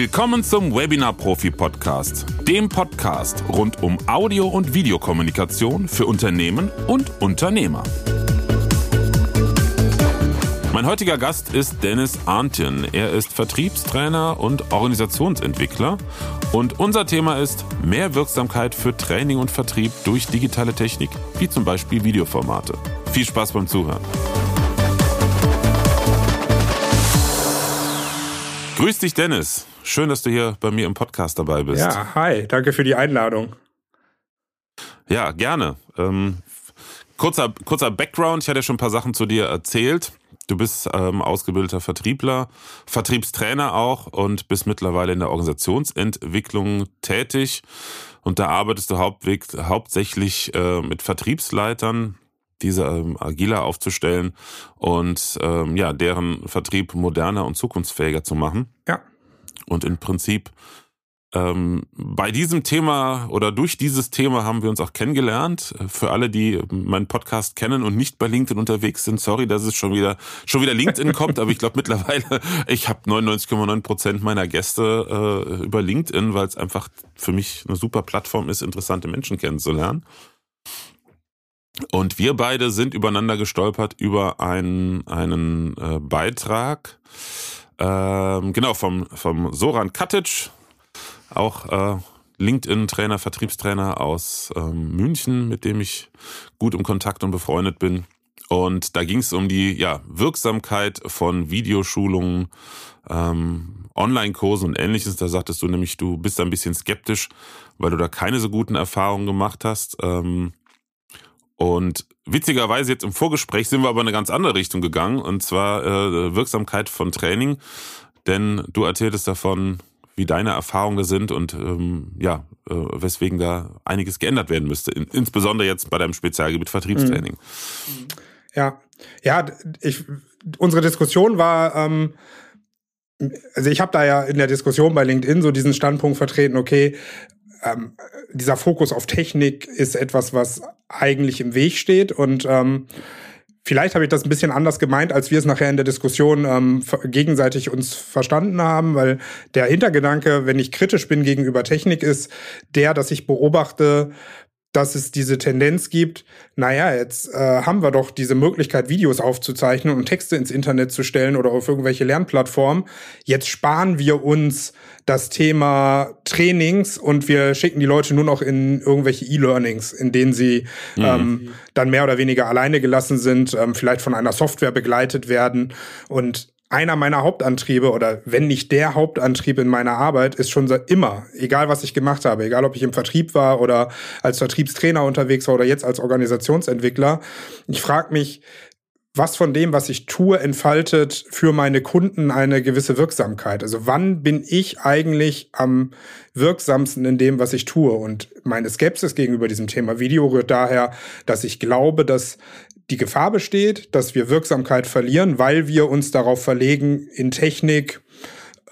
Willkommen zum Webinar Profi Podcast, dem Podcast rund um Audio- und Videokommunikation für Unternehmen und Unternehmer. Mein heutiger Gast ist Dennis Arntjen. Er ist Vertriebstrainer und Organisationsentwickler. Und unser Thema ist mehr Wirksamkeit für Training und Vertrieb durch digitale Technik, wie zum Beispiel Videoformate. Viel Spaß beim Zuhören. Grüß dich, Dennis. Schön, dass du hier bei mir im Podcast dabei bist. Ja, hi. Danke für die Einladung. Ja, gerne. Ähm, kurzer, kurzer Background. Ich hatte ja schon ein paar Sachen zu dir erzählt. Du bist ähm, ausgebildeter Vertriebler, Vertriebstrainer auch und bist mittlerweile in der Organisationsentwicklung tätig. Und da arbeitest du hauptsächlich äh, mit Vertriebsleitern, diese ähm, agiler aufzustellen und ähm, ja, deren Vertrieb moderner und zukunftsfähiger zu machen. Ja. Und im Prinzip ähm, bei diesem Thema oder durch dieses Thema haben wir uns auch kennengelernt. Für alle, die meinen Podcast kennen und nicht bei LinkedIn unterwegs sind, sorry, dass es schon wieder schon wieder LinkedIn kommt, aber ich glaube mittlerweile, ich habe 99,9 Prozent meiner Gäste äh, über LinkedIn, weil es einfach für mich eine super Plattform ist, interessante Menschen kennenzulernen. Und wir beide sind übereinander gestolpert über einen, einen äh, Beitrag, ähm, genau, vom, vom Soran Katic, auch äh, LinkedIn-Trainer, Vertriebstrainer aus ähm, München, mit dem ich gut im Kontakt und befreundet bin. Und da ging es um die ja, Wirksamkeit von Videoschulungen, ähm, Online-Kursen und ähnliches. Da sagtest du nämlich, du bist ein bisschen skeptisch, weil du da keine so guten Erfahrungen gemacht hast. Ähm, und witzigerweise jetzt im Vorgespräch sind wir aber in eine ganz andere Richtung gegangen, und zwar äh, Wirksamkeit von Training. Denn du erzähltest davon, wie deine Erfahrungen sind und ähm, ja, äh, weswegen da einiges geändert werden müsste. In, insbesondere jetzt bei deinem Spezialgebiet Vertriebstraining. Ja, ja, ich, unsere Diskussion war, ähm, also ich habe da ja in der Diskussion bei LinkedIn so diesen Standpunkt vertreten, okay, ähm, dieser Fokus auf Technik ist etwas, was eigentlich im Weg steht. Und ähm, Vielleicht habe ich das ein bisschen anders gemeint, als wir es nachher in der Diskussion ähm, gegenseitig uns verstanden haben, weil der Hintergedanke, wenn ich kritisch bin gegenüber Technik, ist der, dass ich beobachte, dass es diese Tendenz gibt, naja, jetzt äh, haben wir doch diese Möglichkeit, Videos aufzuzeichnen und Texte ins Internet zu stellen oder auf irgendwelche Lernplattformen. Jetzt sparen wir uns das Thema Trainings und wir schicken die Leute nur noch in irgendwelche E-Learnings, in denen sie mhm. ähm, dann mehr oder weniger alleine gelassen sind, ähm, vielleicht von einer Software begleitet werden. Und einer meiner Hauptantriebe oder wenn nicht der Hauptantrieb in meiner Arbeit ist schon immer, egal was ich gemacht habe, egal ob ich im Vertrieb war oder als Vertriebstrainer unterwegs war oder jetzt als Organisationsentwickler. Ich frage mich, was von dem, was ich tue, entfaltet für meine Kunden eine gewisse Wirksamkeit. Also wann bin ich eigentlich am wirksamsten in dem, was ich tue? Und meine Skepsis gegenüber diesem Thema Video rührt daher, dass ich glaube, dass die Gefahr besteht, dass wir Wirksamkeit verlieren, weil wir uns darauf verlegen, in Technik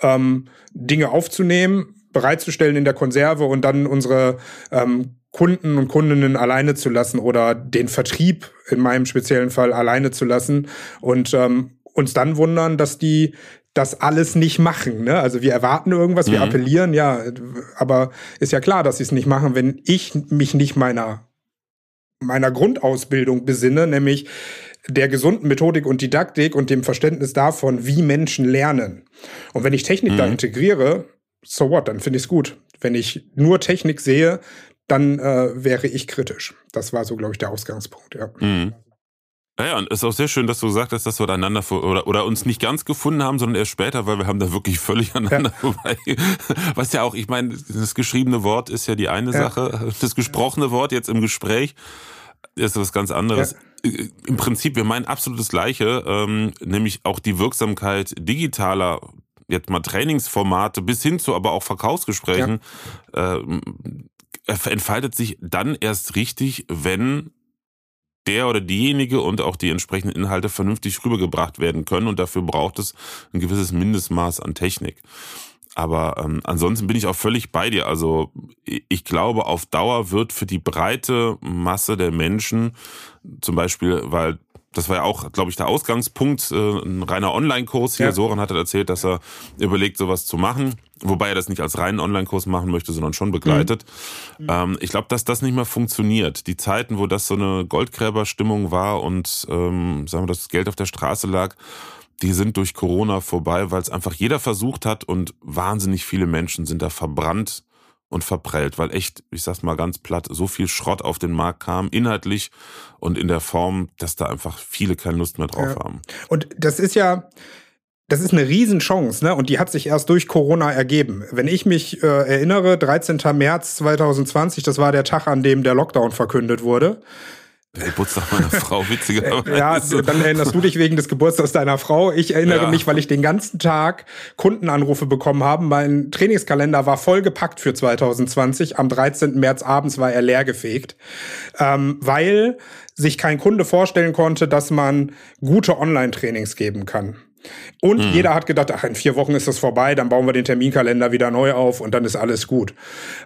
ähm, Dinge aufzunehmen, bereitzustellen in der Konserve und dann unsere ähm, Kunden und Kundinnen alleine zu lassen oder den Vertrieb in meinem speziellen Fall alleine zu lassen und ähm, uns dann wundern, dass die das alles nicht machen. Ne? Also wir erwarten irgendwas, mhm. wir appellieren, ja, aber ist ja klar, dass sie es nicht machen, wenn ich mich nicht meiner meiner Grundausbildung besinne, nämlich der gesunden Methodik und Didaktik und dem Verständnis davon, wie Menschen lernen. Und wenn ich Technik mhm. da integriere, so what, dann finde ich es gut. Wenn ich nur Technik sehe, dann äh, wäre ich kritisch. Das war so, glaube ich, der Ausgangspunkt, ja. Mhm. Naja, und es ist auch sehr schön, dass du sagtest, dass wir einander oder, oder uns nicht ganz gefunden haben, sondern erst später, weil wir haben da wirklich völlig aneinander ja. vorbei. Was ja auch, ich meine, das geschriebene Wort ist ja die eine ja. Sache. Das gesprochene Wort jetzt im Gespräch ist was ganz anderes. Ja. Im Prinzip, wir meinen absolut das Gleiche, ähm, nämlich auch die Wirksamkeit digitaler jetzt mal Trainingsformate bis hin zu aber auch Verkaufsgesprächen ja. äh, entfaltet sich dann erst richtig, wenn der oder diejenige und auch die entsprechenden Inhalte vernünftig rübergebracht werden können und dafür braucht es ein gewisses Mindestmaß an Technik. Aber ähm, ansonsten bin ich auch völlig bei dir. Also ich glaube, auf Dauer wird für die breite Masse der Menschen, zum Beispiel, weil das war ja auch, glaube ich, der Ausgangspunkt, äh, ein reiner Online-Kurs hier. Ja. Soran hat erzählt, dass er überlegt, sowas zu machen. wobei er das nicht als reinen Online-Kurs machen möchte, sondern schon begleitet. Mhm. Ähm, ich glaube, dass das nicht mehr funktioniert. Die Zeiten, wo das so eine Goldgräberstimmung war und ähm, sagen wir, das Geld auf der Straße lag, die sind durch Corona vorbei, weil es einfach jeder versucht hat und wahnsinnig viele Menschen sind da verbrannt und verprellt, weil echt, ich sag's mal ganz platt, so viel Schrott auf den Markt kam, inhaltlich und in der Form, dass da einfach viele keine Lust mehr drauf ja. haben. Und das ist ja, das ist eine Riesenchance, ne? Und die hat sich erst durch Corona ergeben. Wenn ich mich äh, erinnere, 13. März 2020, das war der Tag, an dem der Lockdown verkündet wurde. Der Geburtstag meiner Frau, witzigerweise. ja, dann erinnerst du dich wegen des Geburtstags deiner Frau. Ich erinnere ja. mich, weil ich den ganzen Tag Kundenanrufe bekommen habe. Mein Trainingskalender war vollgepackt für 2020. Am 13. März abends war er leergefegt, ähm, weil sich kein Kunde vorstellen konnte, dass man gute Online-Trainings geben kann. Und mhm. jeder hat gedacht, ach, in vier Wochen ist das vorbei, dann bauen wir den Terminkalender wieder neu auf und dann ist alles gut.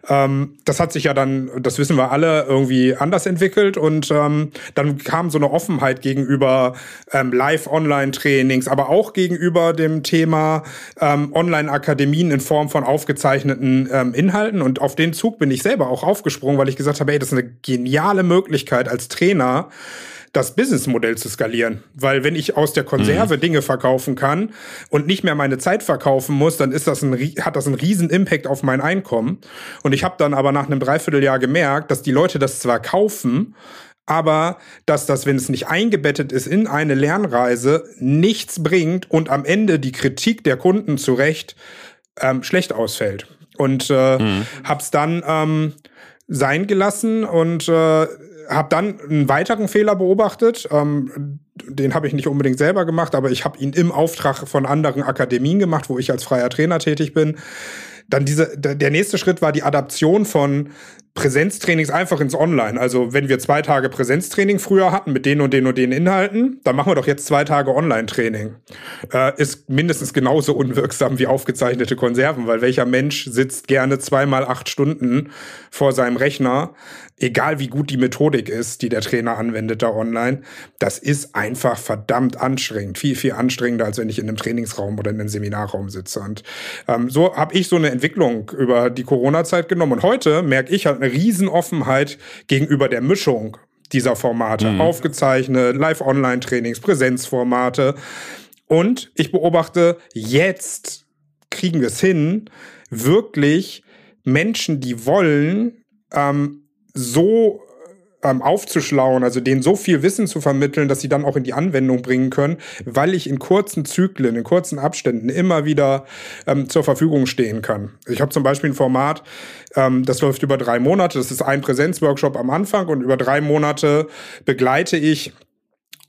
Ähm, das hat sich ja dann, das wissen wir alle, irgendwie anders entwickelt und ähm, dann kam so eine Offenheit gegenüber ähm, Live-Online-Trainings, aber auch gegenüber dem Thema ähm, Online-Akademien in Form von aufgezeichneten ähm, Inhalten und auf den Zug bin ich selber auch aufgesprungen, weil ich gesagt habe, ey, das ist eine geniale Möglichkeit als Trainer, das Businessmodell zu skalieren. Weil wenn ich aus der Konserve mhm. Dinge verkaufen kann und nicht mehr meine Zeit verkaufen muss, dann ist das ein, hat das einen riesen Impact auf mein Einkommen. Und ich habe dann aber nach einem Dreivierteljahr gemerkt, dass die Leute das zwar kaufen, aber dass das, wenn es nicht eingebettet ist in eine Lernreise, nichts bringt und am Ende die Kritik der Kunden zu Recht ähm, schlecht ausfällt. Und äh, mhm. hab's dann ähm, sein gelassen und äh, habe dann einen weiteren Fehler beobachtet. Ähm, den habe ich nicht unbedingt selber gemacht, aber ich habe ihn im Auftrag von anderen Akademien gemacht, wo ich als freier Trainer tätig bin. Dann diese, der nächste Schritt war die Adaption von Präsenztrainings einfach ins Online. Also wenn wir zwei Tage Präsenztraining früher hatten mit den und den und den Inhalten, dann machen wir doch jetzt zwei Tage Online-Training. Äh, ist mindestens genauso unwirksam wie aufgezeichnete Konserven, weil welcher Mensch sitzt gerne zweimal acht Stunden vor seinem Rechner, egal wie gut die Methodik ist, die der Trainer anwendet da online. Das ist einfach verdammt anstrengend. Viel, viel anstrengender, als wenn ich in einem Trainingsraum oder in einem Seminarraum sitze. Und ähm, so habe ich so eine Entwicklung über die Corona-Zeit genommen. Und heute merke ich halt eine Riesenoffenheit gegenüber der Mischung dieser Formate. Mhm. Aufgezeichnet, Live-Online-Trainings, Präsenzformate. Und ich beobachte, jetzt kriegen wir es hin, wirklich Menschen, die wollen, ähm, so ähm, aufzuschlauen, also denen so viel Wissen zu vermitteln, dass sie dann auch in die Anwendung bringen können, weil ich in kurzen Zyklen, in kurzen Abständen immer wieder ähm, zur Verfügung stehen kann. Ich habe zum Beispiel ein Format, ähm, das läuft über drei Monate, das ist ein Präsenzworkshop am Anfang und über drei Monate begleite ich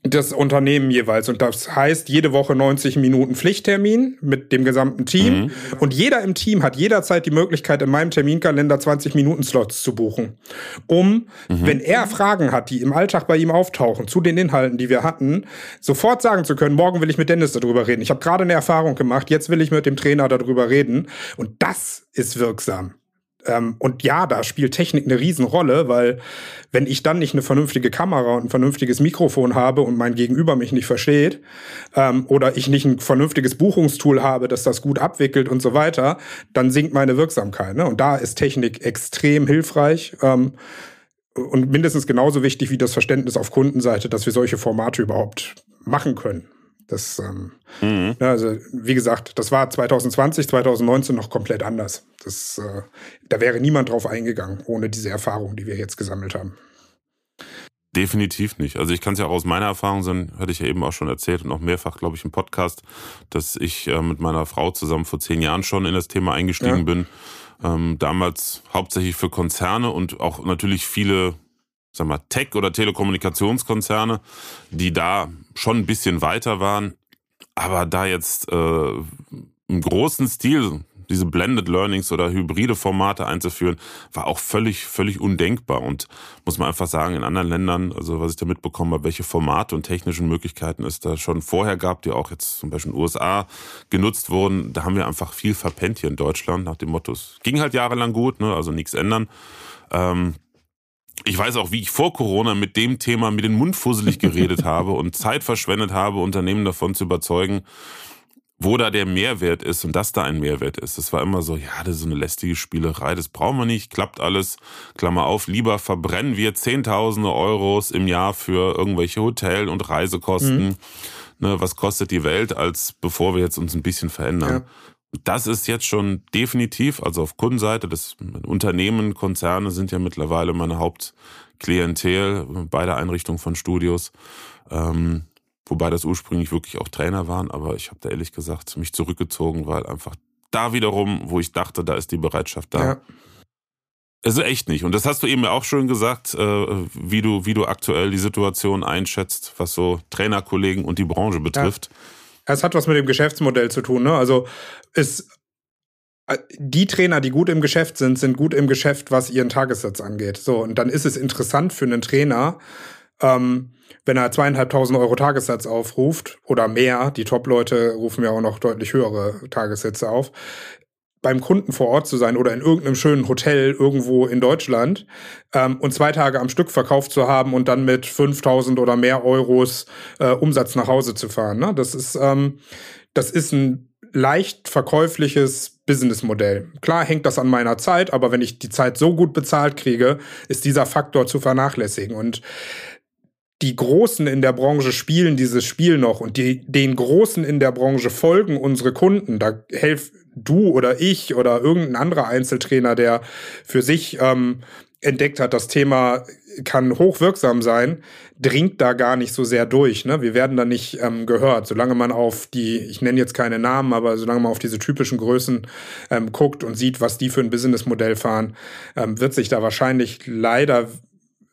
das Unternehmen jeweils. Und das heißt, jede Woche 90 Minuten Pflichttermin mit dem gesamten Team. Mhm. Und jeder im Team hat jederzeit die Möglichkeit, in meinem Terminkalender 20 Minuten Slots zu buchen. Um, mhm. wenn er Fragen hat, die im Alltag bei ihm auftauchen, zu den Inhalten, die wir hatten, sofort sagen zu können, morgen will ich mit Dennis darüber reden. Ich habe gerade eine Erfahrung gemacht, jetzt will ich mit dem Trainer darüber reden. Und das ist wirksam. Ähm, und ja, da spielt Technik eine Riesenrolle, weil wenn ich dann nicht eine vernünftige Kamera und ein vernünftiges Mikrofon habe und mein Gegenüber mich nicht versteht ähm, oder ich nicht ein vernünftiges Buchungstool habe, das das gut abwickelt und so weiter, dann sinkt meine Wirksamkeit. Ne? Und da ist Technik extrem hilfreich. Ähm, und mindestens genauso wichtig wie das Verständnis auf Kundenseite, dass wir solche Formate überhaupt machen können. Das, ähm, mhm. ja, also wie gesagt, das war 2020, 2019 noch komplett anders. Das, äh, da wäre niemand drauf eingegangen, ohne diese Erfahrung, die wir jetzt gesammelt haben. Definitiv nicht. Also ich kann es ja auch aus meiner Erfahrung sagen, hatte ich ja eben auch schon erzählt und auch mehrfach, glaube ich, im Podcast, dass ich äh, mit meiner Frau zusammen vor zehn Jahren schon in das Thema eingestiegen ja. bin. Ähm, damals hauptsächlich für Konzerne und auch natürlich viele sag mal, Tech- oder Telekommunikationskonzerne, die da schon ein bisschen weiter waren. Aber da jetzt äh, im großen Stil diese Blended Learnings oder hybride Formate einzuführen, war auch völlig, völlig undenkbar. Und muss man einfach sagen, in anderen Ländern, also was ich da mitbekommen habe, welche Formate und technischen Möglichkeiten es da schon vorher gab, die auch jetzt zum Beispiel in den USA genutzt wurden, da haben wir einfach viel verpennt hier in Deutschland nach dem Motto, es ging halt jahrelang gut, ne, also nichts ändern. Ähm, ich weiß auch, wie ich vor Corona mit dem Thema mit den Mund fusselig geredet habe und Zeit verschwendet habe, Unternehmen davon zu überzeugen, wo da der Mehrwert ist und dass da ein Mehrwert ist. Das war immer so, ja, das ist so eine lästige Spielerei, das brauchen wir nicht, klappt alles, Klammer auf, lieber verbrennen wir Zehntausende Euros im Jahr für irgendwelche Hotel- und Reisekosten. Mhm. Ne, was kostet die Welt, als bevor wir jetzt uns ein bisschen verändern. Ja. Das ist jetzt schon definitiv, also auf Kundenseite, das Unternehmen, Konzerne sind ja mittlerweile meine Hauptklientel bei der Einrichtung von Studios. Ähm, Wobei das ursprünglich wirklich auch Trainer waren, aber ich habe da ehrlich gesagt mich zurückgezogen, weil einfach da wiederum, wo ich dachte, da ist die Bereitschaft da. Ja. Also echt nicht. Und das hast du eben auch schön gesagt, äh, wie du, wie du aktuell die Situation einschätzt, was so Trainerkollegen und die Branche betrifft. Ja. Es hat was mit dem Geschäftsmodell zu tun. Ne? Also ist äh, die Trainer, die gut im Geschäft sind, sind gut im Geschäft, was ihren Tagessatz angeht. So und dann ist es interessant für einen Trainer, ähm, wenn er zweieinhalbtausend Euro Tagessatz aufruft oder mehr, die Top-Leute rufen ja auch noch deutlich höhere Tagessätze auf, beim Kunden vor Ort zu sein oder in irgendeinem schönen Hotel irgendwo in Deutschland ähm, und zwei Tage am Stück verkauft zu haben und dann mit 5000 oder mehr Euros äh, Umsatz nach Hause zu fahren. Ne? Das ist ähm, das ist ein leicht verkäufliches Businessmodell. Klar hängt das an meiner Zeit, aber wenn ich die Zeit so gut bezahlt kriege, ist dieser Faktor zu vernachlässigen und die Großen in der Branche spielen dieses Spiel noch und die, den Großen in der Branche folgen unsere Kunden. Da helf du oder ich oder irgendein anderer Einzeltrainer, der für sich ähm, entdeckt hat, das Thema kann hochwirksam sein, dringt da gar nicht so sehr durch. Ne? Wir werden da nicht ähm, gehört. Solange man auf die, ich nenne jetzt keine Namen, aber solange man auf diese typischen Größen ähm, guckt und sieht, was die für ein Businessmodell fahren, ähm, wird sich da wahrscheinlich leider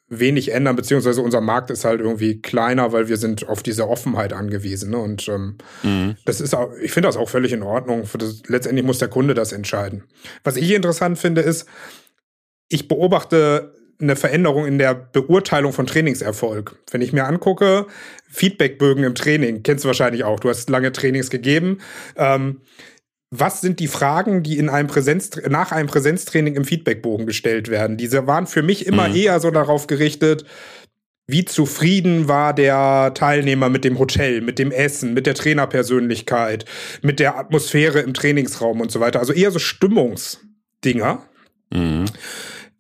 wenig ändern, beziehungsweise unser Markt ist halt irgendwie kleiner, weil wir sind auf diese Offenheit angewiesen. Ne? Und ähm, mhm. das ist auch, ich finde das auch völlig in Ordnung. Das, letztendlich muss der Kunde das entscheiden. Was ich interessant finde, ist, ich beobachte eine Veränderung in der Beurteilung von Trainingserfolg. Wenn ich mir angucke, Feedbackbögen im Training, kennst du wahrscheinlich auch, du hast lange Trainings gegeben. Ähm, was sind die Fragen, die in einem Präsenz, nach einem Präsenztraining im Feedbackbogen gestellt werden? Diese waren für mich immer mhm. eher so darauf gerichtet, wie zufrieden war der Teilnehmer mit dem Hotel, mit dem Essen, mit der Trainerpersönlichkeit, mit der Atmosphäre im Trainingsraum und so weiter. Also eher so Stimmungsdinger. Mhm.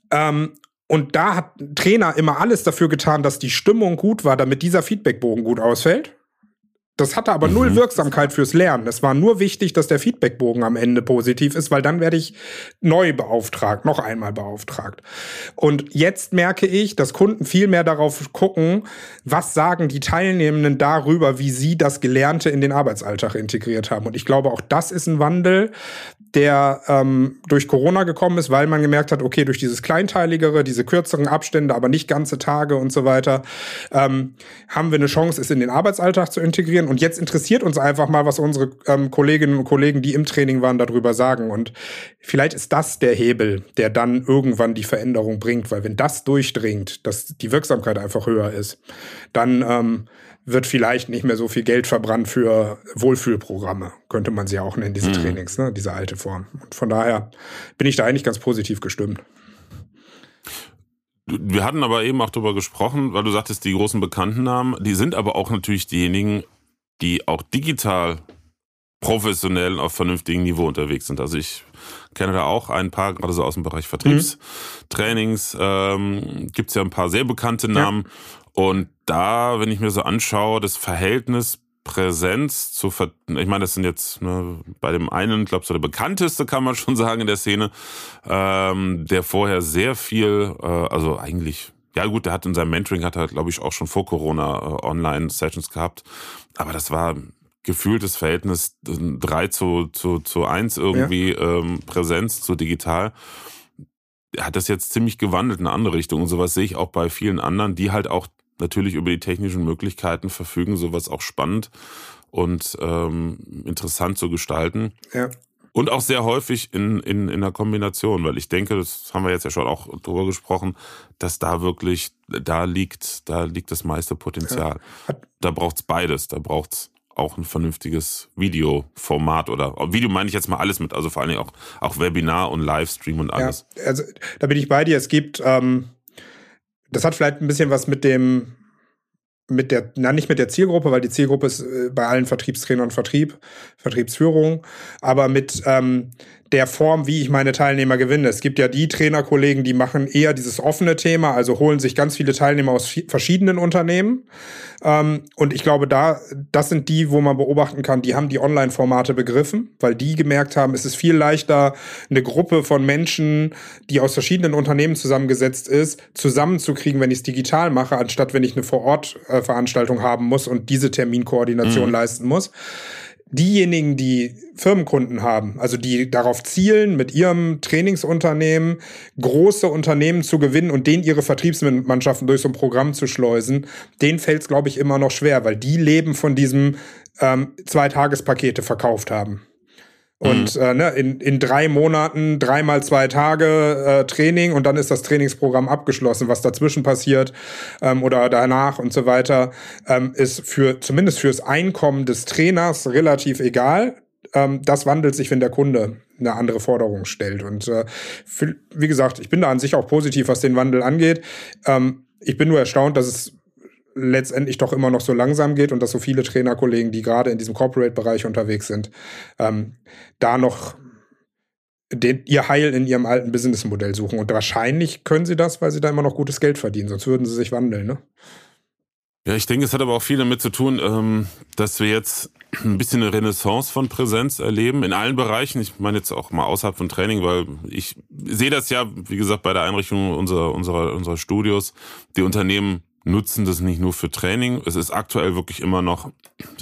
Ähm, und da hat Trainer immer alles dafür getan, dass die Stimmung gut war, damit dieser Feedbackbogen gut ausfällt. Das hatte aber mhm. null Wirksamkeit fürs Lernen. Es war nur wichtig, dass der Feedbackbogen am Ende positiv ist, weil dann werde ich neu beauftragt, noch einmal beauftragt. Und jetzt merke ich, dass Kunden viel mehr darauf gucken, was sagen die Teilnehmenden darüber, wie sie das Gelernte in den Arbeitsalltag integriert haben. Und ich glaube, auch das ist ein Wandel, der ähm, durch Corona gekommen ist, weil man gemerkt hat, okay, durch dieses kleinteiligere, diese kürzeren Abstände, aber nicht ganze Tage und so weiter, ähm, haben wir eine Chance, es in den Arbeitsalltag zu integrieren. Und jetzt interessiert uns einfach mal, was unsere ähm, Kolleginnen und Kollegen, die im Training waren, darüber sagen. Und vielleicht ist das der Hebel, der dann irgendwann die Veränderung bringt, weil wenn das durchdringt, dass die Wirksamkeit einfach höher ist, dann ähm, wird vielleicht nicht mehr so viel Geld verbrannt für Wohlfühlprogramme, könnte man sie ja auch nennen, diese mhm. Trainings, ne? diese alte Form. Und von daher bin ich da eigentlich ganz positiv gestimmt. Wir hatten aber eben auch darüber gesprochen, weil du sagtest, die großen bekannten Namen, die sind aber auch natürlich diejenigen, die auch digital professionell auf vernünftigem Niveau unterwegs sind. Also ich kenne da auch ein paar, gerade so aus dem Bereich Vertriebstrainings, mhm. ähm, gibt es ja ein paar sehr bekannte Namen. Ja. Und da, wenn ich mir so anschaue, das Verhältnis Präsenz zu ver ich meine, das sind jetzt ne, bei dem einen, glaube ich, so der bekannteste kann man schon sagen in der Szene, ähm, der vorher sehr viel, äh, also eigentlich, ja gut, der hat in seinem Mentoring hat er, glaube ich, auch schon vor Corona äh, Online-Sessions gehabt, aber das war gefühltes Verhältnis 3 zu, zu, zu 1 irgendwie ja. ähm, Präsenz zu digital. Er hat das jetzt ziemlich gewandelt in eine andere Richtung. Und sowas sehe ich auch bei vielen anderen, die halt auch natürlich über die technischen Möglichkeiten verfügen, sowas auch spannend und ähm, interessant zu gestalten. Ja. Und auch sehr häufig in, in, in einer Kombination, weil ich denke, das haben wir jetzt ja schon auch drüber gesprochen, dass da wirklich, da liegt, da liegt das meiste Potenzial. Ja. Da braucht's beides. Da braucht's auch ein vernünftiges Videoformat oder Video meine ich jetzt mal alles mit, also vor allen Dingen auch, auch Webinar und Livestream und alles. Ja, also da bin ich bei dir. Es gibt ähm, das hat vielleicht ein bisschen was mit dem mit der, na nicht mit der Zielgruppe, weil die Zielgruppe ist äh, bei allen Vertriebstrainern Vertrieb, Vertriebsführung, aber mit ähm, der Form, wie ich meine Teilnehmer gewinne. Es gibt ja die Trainerkollegen, die machen eher dieses offene Thema, also holen sich ganz viele Teilnehmer aus verschiedenen Unternehmen. Ähm, und ich glaube, da, das sind die, wo man beobachten kann, die haben die Online-Formate begriffen, weil die gemerkt haben, es ist viel leichter, eine Gruppe von Menschen, die aus verschiedenen Unternehmen zusammengesetzt ist, zusammenzukriegen, wenn ich es digital mache, anstatt wenn ich eine Vor-Ort-Veranstaltung haben muss und diese Terminkoordination mhm. leisten muss diejenigen, die Firmenkunden haben, also die darauf zielen, mit ihrem Trainingsunternehmen große Unternehmen zu gewinnen und denen ihre Vertriebsmannschaften durch so ein Programm zu schleusen, denen fällt es, glaube ich, immer noch schwer, weil die leben von diesem ähm, Zwei-Tagespakete verkauft haben. Und mhm. äh, ne, in, in drei Monaten, dreimal zwei Tage äh, Training und dann ist das Trainingsprogramm abgeschlossen. Was dazwischen passiert ähm, oder danach und so weiter, ähm, ist für zumindest fürs Einkommen des Trainers relativ egal. Ähm, das wandelt sich, wenn der Kunde eine andere Forderung stellt. Und äh, für, wie gesagt, ich bin da an sich auch positiv, was den Wandel angeht. Ähm, ich bin nur erstaunt, dass es letztendlich doch immer noch so langsam geht und dass so viele Trainerkollegen, die gerade in diesem Corporate-Bereich unterwegs sind, ähm, da noch den, ihr Heil in ihrem alten Businessmodell suchen. Und wahrscheinlich können sie das, weil sie da immer noch gutes Geld verdienen, sonst würden sie sich wandeln. Ne? Ja, ich denke, es hat aber auch viel damit zu tun, ähm, dass wir jetzt ein bisschen eine Renaissance von Präsenz erleben in allen Bereichen. Ich meine jetzt auch mal außerhalb von Training, weil ich sehe das ja, wie gesagt, bei der Einrichtung unserer, unserer, unserer Studios. Die Unternehmen nutzen das nicht nur für Training. Es ist aktuell wirklich immer noch,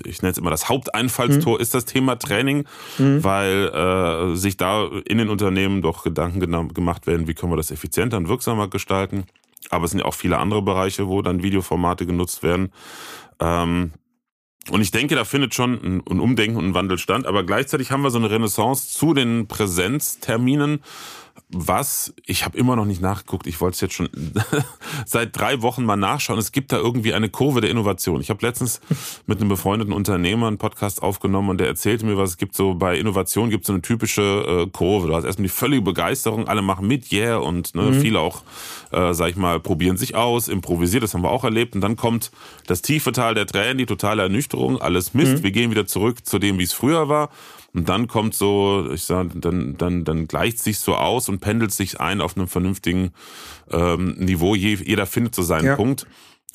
ich nenne es immer das Haupteinfallstor, mhm. ist das Thema Training, mhm. weil äh, sich da in den Unternehmen doch Gedanken gemacht werden, wie können wir das effizienter und wirksamer gestalten. Aber es sind ja auch viele andere Bereiche, wo dann Videoformate genutzt werden. Ähm, und ich denke, da findet schon ein, Umdenken und ein Wandel stand. Aber gleichzeitig haben wir so eine Renaissance zu den Präsenzterminen was, ich habe immer noch nicht nachgeguckt, ich wollte es jetzt schon seit drei Wochen mal nachschauen. Es gibt da irgendwie eine Kurve der Innovation. Ich habe letztens mit einem befreundeten Unternehmer einen Podcast aufgenommen und der erzählte mir, was es gibt so bei Innovation gibt so eine typische äh, Kurve. Du hast erstmal die völlige Begeisterung, alle machen mit, yeah, und ne, mhm. viele auch, äh, sag ich mal, probieren sich aus, improvisiert, das haben wir auch erlebt. Und dann kommt das tiefe Tal der Tränen, die totale Ernüchterung, alles Mist, mhm. wir gehen wieder zurück zu dem, wie es früher war. Und dann kommt so, ich sag, dann, dann, dann gleicht sich so aus und pendelt sich ein auf einem vernünftigen ähm, Niveau. Jeder findet so seinen ja. Punkt.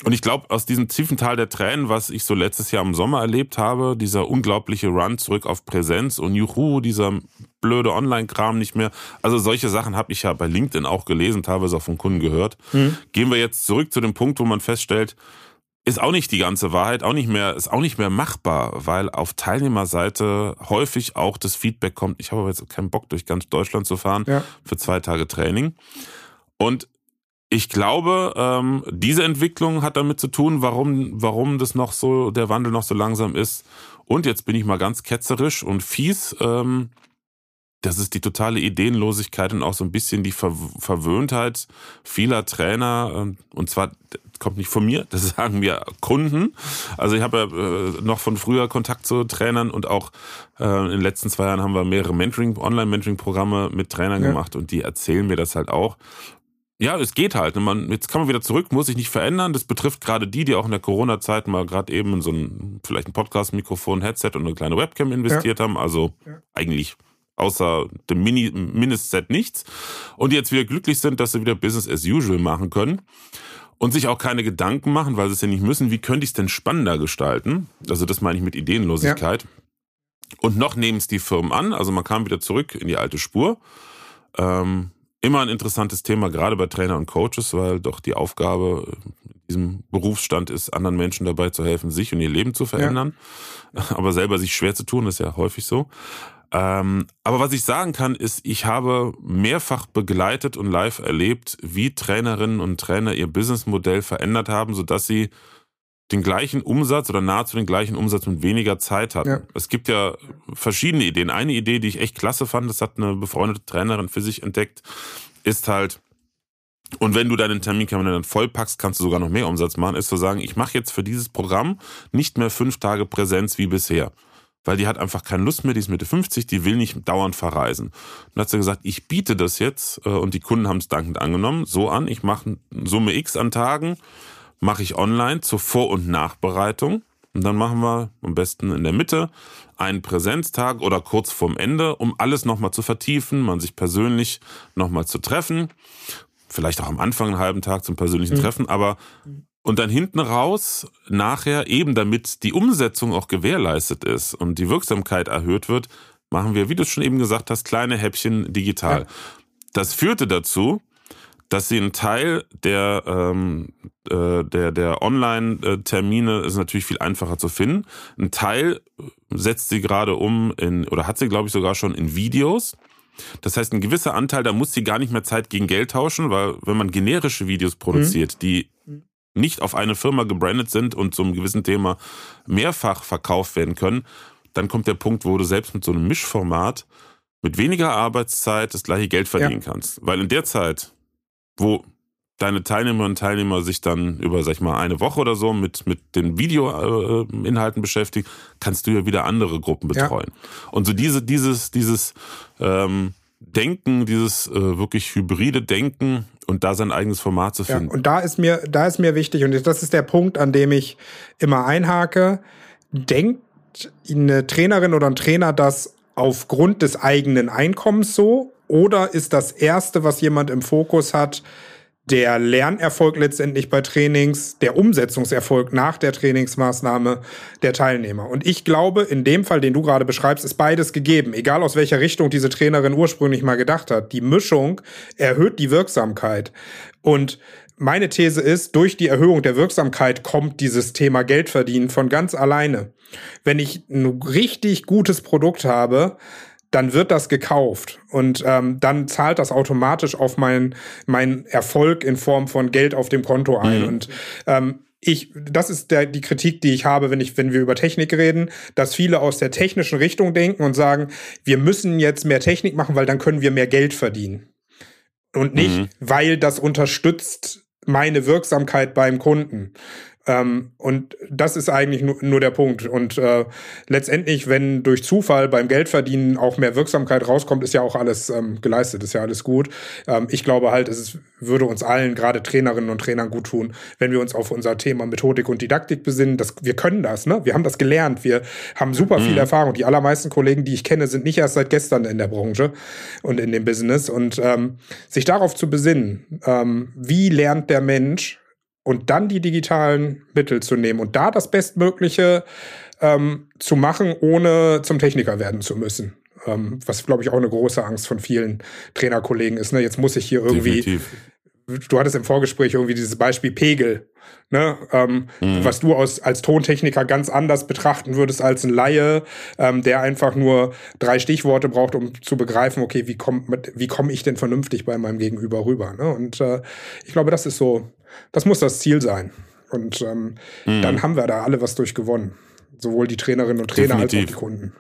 Und ich glaube, aus diesem tiefen Tal der Tränen, was ich so letztes Jahr im Sommer erlebt habe, dieser unglaubliche Run zurück auf Präsenz und juhu, dieser blöde Online-Kram nicht mehr. Also solche Sachen habe ich ja bei LinkedIn auch gelesen, teilweise auch von Kunden gehört. Mhm. Gehen wir jetzt zurück zu dem Punkt, wo man feststellt, ist auch nicht die ganze Wahrheit, auch nicht mehr, ist auch nicht mehr machbar, weil auf Teilnehmerseite häufig auch das Feedback kommt, ich habe jetzt keinen Bock, durch ganz Deutschland zu fahren ja. für zwei Tage Training. Und ich glaube, ähm, diese Entwicklung hat damit zu tun, warum, warum das noch so, der Wandel noch so langsam ist. Und jetzt bin ich mal ganz ketzerisch und fies. Das ist die totale Ideenlosigkeit und auch so ein bisschen die Ver Verwöhntheit vieler Trainer. Ähm, und zwar kommt nicht von mir, das sagen mir Kunden. Also ich habe ja äh, noch von früher Kontakt zu Trainern und auch äh, in den letzten zwei Jahren haben wir mehrere Mentoring, Online-Mentoring-Programme mit Trainern ja. gemacht und die erzählen mir das halt auch. Ja, es geht halt. Man, jetzt kann man wieder zurück, muss sich nicht verändern. Das betrifft gerade die, die auch in der Corona-Zeit mal gerade eben in so ein, vielleicht ein Podcast-Mikrofon, Headset und eine kleine Webcam investiert ja. haben. Also ja. eigentlich außer dem Mini Mindestset nichts. Und die jetzt wieder glücklich sind, dass sie wieder Business as usual machen können und sich auch keine Gedanken machen, weil sie es ja nicht müssen, wie könnte ich es denn spannender gestalten? Also das meine ich mit Ideenlosigkeit. Ja. Und noch nehmen es die Firmen an, also man kam wieder zurück in die alte Spur. Ähm, immer ein interessantes Thema, gerade bei Trainer und Coaches, weil doch die Aufgabe in diesem Berufsstand ist, anderen Menschen dabei zu helfen, sich und ihr Leben zu verändern. Ja. Aber selber sich schwer zu tun, ist ja häufig so. Ähm, aber was ich sagen kann, ist, ich habe mehrfach begleitet und live erlebt, wie Trainerinnen und Trainer ihr Businessmodell verändert haben, sodass sie den gleichen Umsatz oder nahezu den gleichen Umsatz mit weniger Zeit hatten. Ja. Es gibt ja verschiedene Ideen. Eine Idee, die ich echt klasse fand, das hat eine befreundete Trainerin für sich entdeckt, ist halt, und wenn du deinen Terminkalender dann vollpackst, kannst du sogar noch mehr Umsatz machen, ist zu sagen, ich mache jetzt für dieses Programm nicht mehr fünf Tage Präsenz wie bisher weil die hat einfach keine Lust mehr, die ist Mitte 50, die will nicht dauernd verreisen. Und dann hat sie gesagt, ich biete das jetzt, äh, und die Kunden haben es dankend angenommen, so an, ich mache Summe X an Tagen, mache ich online zur Vor- und Nachbereitung. Und dann machen wir am besten in der Mitte einen Präsenztag oder kurz vorm Ende, um alles nochmal zu vertiefen, man sich persönlich nochmal zu treffen. Vielleicht auch am Anfang einen halben Tag zum persönlichen mhm. Treffen, aber und dann hinten raus, nachher eben damit die Umsetzung auch gewährleistet ist und die Wirksamkeit erhöht wird, machen wir, wie du schon eben gesagt hast, kleine Häppchen digital. Ja. Das führte dazu, dass sie einen Teil der, ähm, äh, der, der Online-Termine ist natürlich viel einfacher zu finden. Ein Teil setzt sie gerade um in, oder hat sie, glaube ich, sogar schon in Videos. Das heißt, ein gewisser Anteil, da muss sie gar nicht mehr Zeit gegen Geld tauschen, weil wenn man generische Videos produziert, mhm. die nicht auf eine Firma gebrandet sind und zum gewissen Thema mehrfach verkauft werden können, dann kommt der Punkt, wo du selbst mit so einem Mischformat mit weniger Arbeitszeit das gleiche Geld verdienen ja. kannst. Weil in der Zeit, wo deine Teilnehmerinnen und Teilnehmer sich dann über, sag ich mal, eine Woche oder so mit, mit den Videoinhalten äh, beschäftigen, kannst du ja wieder andere Gruppen betreuen. Ja. Und so diese, dieses, dieses ähm, Denken, dieses äh, wirklich hybride Denken und da sein eigenes Format zu finden. Ja, und da ist mir, da ist mir wichtig, und das ist der Punkt, an dem ich immer einhake, denkt eine Trainerin oder ein Trainer das aufgrund des eigenen Einkommens so? Oder ist das Erste, was jemand im Fokus hat, der Lernerfolg letztendlich bei Trainings, der Umsetzungserfolg nach der Trainingsmaßnahme der Teilnehmer. Und ich glaube, in dem Fall, den du gerade beschreibst, ist beides gegeben. Egal aus welcher Richtung diese Trainerin ursprünglich mal gedacht hat. Die Mischung erhöht die Wirksamkeit. Und meine These ist, durch die Erhöhung der Wirksamkeit kommt dieses Thema Geldverdienen von ganz alleine. Wenn ich ein richtig gutes Produkt habe, dann wird das gekauft und ähm, dann zahlt das automatisch auf meinen mein Erfolg in Form von Geld auf dem Konto ein. Mhm. Und ähm, ich, das ist der, die Kritik, die ich habe, wenn ich, wenn wir über Technik reden, dass viele aus der technischen Richtung denken und sagen, wir müssen jetzt mehr Technik machen, weil dann können wir mehr Geld verdienen. Und nicht, mhm. weil das unterstützt meine Wirksamkeit beim Kunden. Ähm, und das ist eigentlich nur, nur der Punkt. Und äh, letztendlich, wenn durch Zufall beim Geldverdienen auch mehr Wirksamkeit rauskommt, ist ja auch alles ähm, geleistet, ist ja alles gut. Ähm, ich glaube halt, es ist, würde uns allen, gerade Trainerinnen und Trainern, gut tun, wenn wir uns auf unser Thema Methodik und Didaktik besinnen. Das, wir können das, ne? Wir haben das gelernt. Wir haben super viel mhm. Erfahrung. Die allermeisten Kollegen, die ich kenne, sind nicht erst seit gestern in der Branche und in dem Business. Und ähm, sich darauf zu besinnen, ähm, wie lernt der Mensch und dann die digitalen Mittel zu nehmen und da das Bestmögliche ähm, zu machen, ohne zum Techniker werden zu müssen. Ähm, was, glaube ich, auch eine große Angst von vielen Trainerkollegen ist. Ne? Jetzt muss ich hier irgendwie. Definitiv. Du hattest im Vorgespräch irgendwie dieses Beispiel Pegel, ne? Ähm, mhm. was du aus, als Tontechniker ganz anders betrachten würdest als ein Laie, ähm, der einfach nur drei Stichworte braucht, um zu begreifen, okay, wie komme wie komm ich denn vernünftig bei meinem Gegenüber rüber? Ne? Und äh, ich glaube, das ist so das muss das Ziel sein. Und ähm, mhm. dann haben wir da alle was durch gewonnen. Sowohl die Trainerinnen und Trainer Definitiv. als auch die Kunden.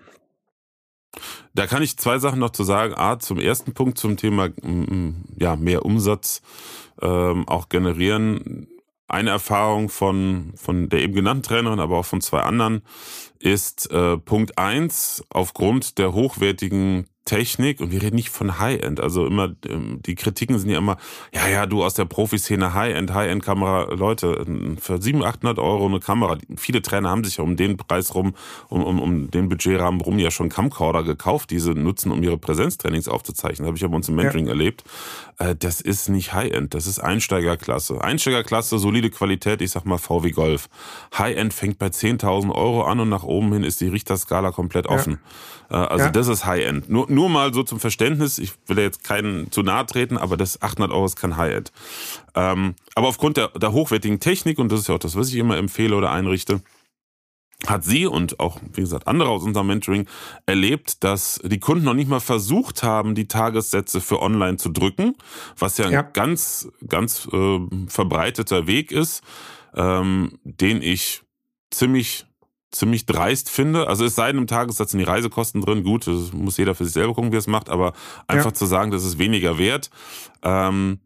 Da kann ich zwei Sachen noch zu sagen. A, zum ersten Punkt zum Thema ja, mehr Umsatz ähm, auch generieren. Eine Erfahrung von, von der eben genannten Trainerin, aber auch von zwei anderen, ist äh, Punkt eins aufgrund der hochwertigen Technik und wir reden nicht von High-End. Also immer, ähm, die Kritiken sind ja immer, ja, ja, du aus der Profiszene High-End, High-End-Kamera, Leute, für 700, 800 Euro eine Kamera. Viele Trainer haben sich ja um den Preis rum, um, um, um den Budgetrahmen rum ja schon Camcorder gekauft, diese nutzen, um ihre Präsenztrainings aufzuzeichnen. Das habe ich ja bei uns im Mentoring ja. erlebt. Äh, das ist nicht High-End, das ist Einsteigerklasse. Einsteigerklasse, solide Qualität, ich sag mal VW Golf. High-End fängt bei 10.000 Euro an und nach oben hin ist die Richterskala komplett offen. Ja. Äh, also ja. das ist High-End. Nur, nur mal so zum Verständnis, ich will ja jetzt keinen zu nahe treten, aber das 800 Euro ist kein High-End. Ähm, aber aufgrund der, der hochwertigen Technik, und das ist ja auch das, was ich immer empfehle oder einrichte, hat sie und auch, wie gesagt, andere aus unserem Mentoring erlebt, dass die Kunden noch nicht mal versucht haben, die Tagessätze für online zu drücken, was ja, ja. ein ganz, ganz äh, verbreiteter Weg ist, ähm, den ich ziemlich ziemlich dreist finde. Also es sei denn, im Tagessatz sind die Reisekosten drin. Gut, das muss jeder für sich selber gucken, wie er es macht, aber einfach ja. zu sagen, das ist weniger wert. Ähm,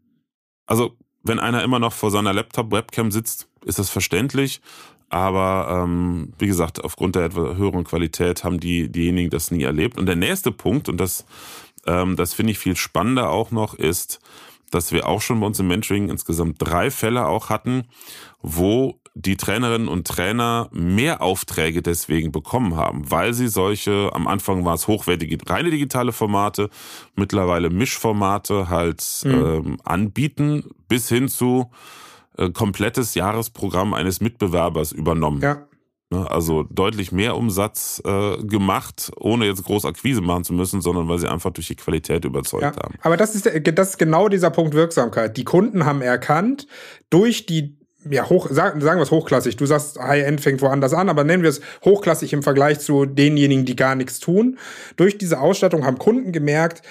also, wenn einer immer noch vor seiner Laptop-Webcam sitzt, ist das verständlich. Aber ähm, wie gesagt, aufgrund der höheren Qualität haben die diejenigen das nie erlebt. Und der nächste Punkt, und das, ähm, das finde ich viel spannender auch noch, ist, dass wir auch schon bei uns im Mentoring insgesamt drei Fälle auch hatten, wo die Trainerinnen und Trainer mehr Aufträge deswegen bekommen haben, weil sie solche, am Anfang war es hochwertige, reine digitale Formate, mittlerweile Mischformate halt mhm. ähm, anbieten, bis hin zu äh, komplettes Jahresprogramm eines Mitbewerbers übernommen. Ja. Ne, also deutlich mehr Umsatz äh, gemacht, ohne jetzt groß Akquise machen zu müssen, sondern weil sie einfach durch die Qualität überzeugt ja, haben. Aber das ist, das ist genau dieser Punkt Wirksamkeit. Die Kunden haben erkannt, durch die ja, hoch, sagen, sagen wir es hochklassig. Du sagst, High-End fängt woanders an, aber nennen wir es hochklassig im Vergleich zu denjenigen, die gar nichts tun. Durch diese Ausstattung haben Kunden gemerkt,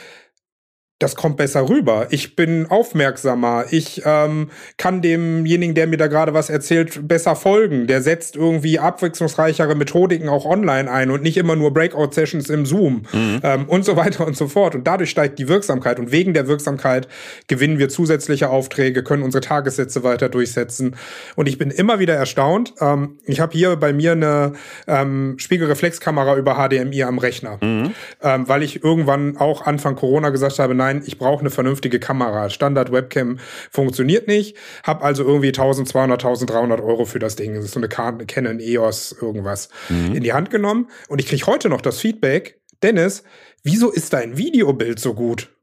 das kommt besser rüber. Ich bin aufmerksamer. Ich ähm, kann demjenigen, der mir da gerade was erzählt, besser folgen. Der setzt irgendwie abwechslungsreichere Methodiken auch online ein und nicht immer nur Breakout-Sessions im Zoom mhm. ähm, und so weiter und so fort. Und dadurch steigt die Wirksamkeit. Und wegen der Wirksamkeit gewinnen wir zusätzliche Aufträge, können unsere Tagessätze weiter durchsetzen. Und ich bin immer wieder erstaunt. Ähm, ich habe hier bei mir eine ähm, Spiegelreflexkamera über HDMI am Rechner, mhm. ähm, weil ich irgendwann auch Anfang Corona gesagt habe, nein, nein, ich brauche eine vernünftige Kamera. Standard Webcam funktioniert nicht. Hab also irgendwie 1200, 1300 Euro für das Ding. Das ist so eine Canon EOS irgendwas mhm. in die Hand genommen. Und ich kriege heute noch das Feedback, Dennis, wieso ist dein Videobild so gut?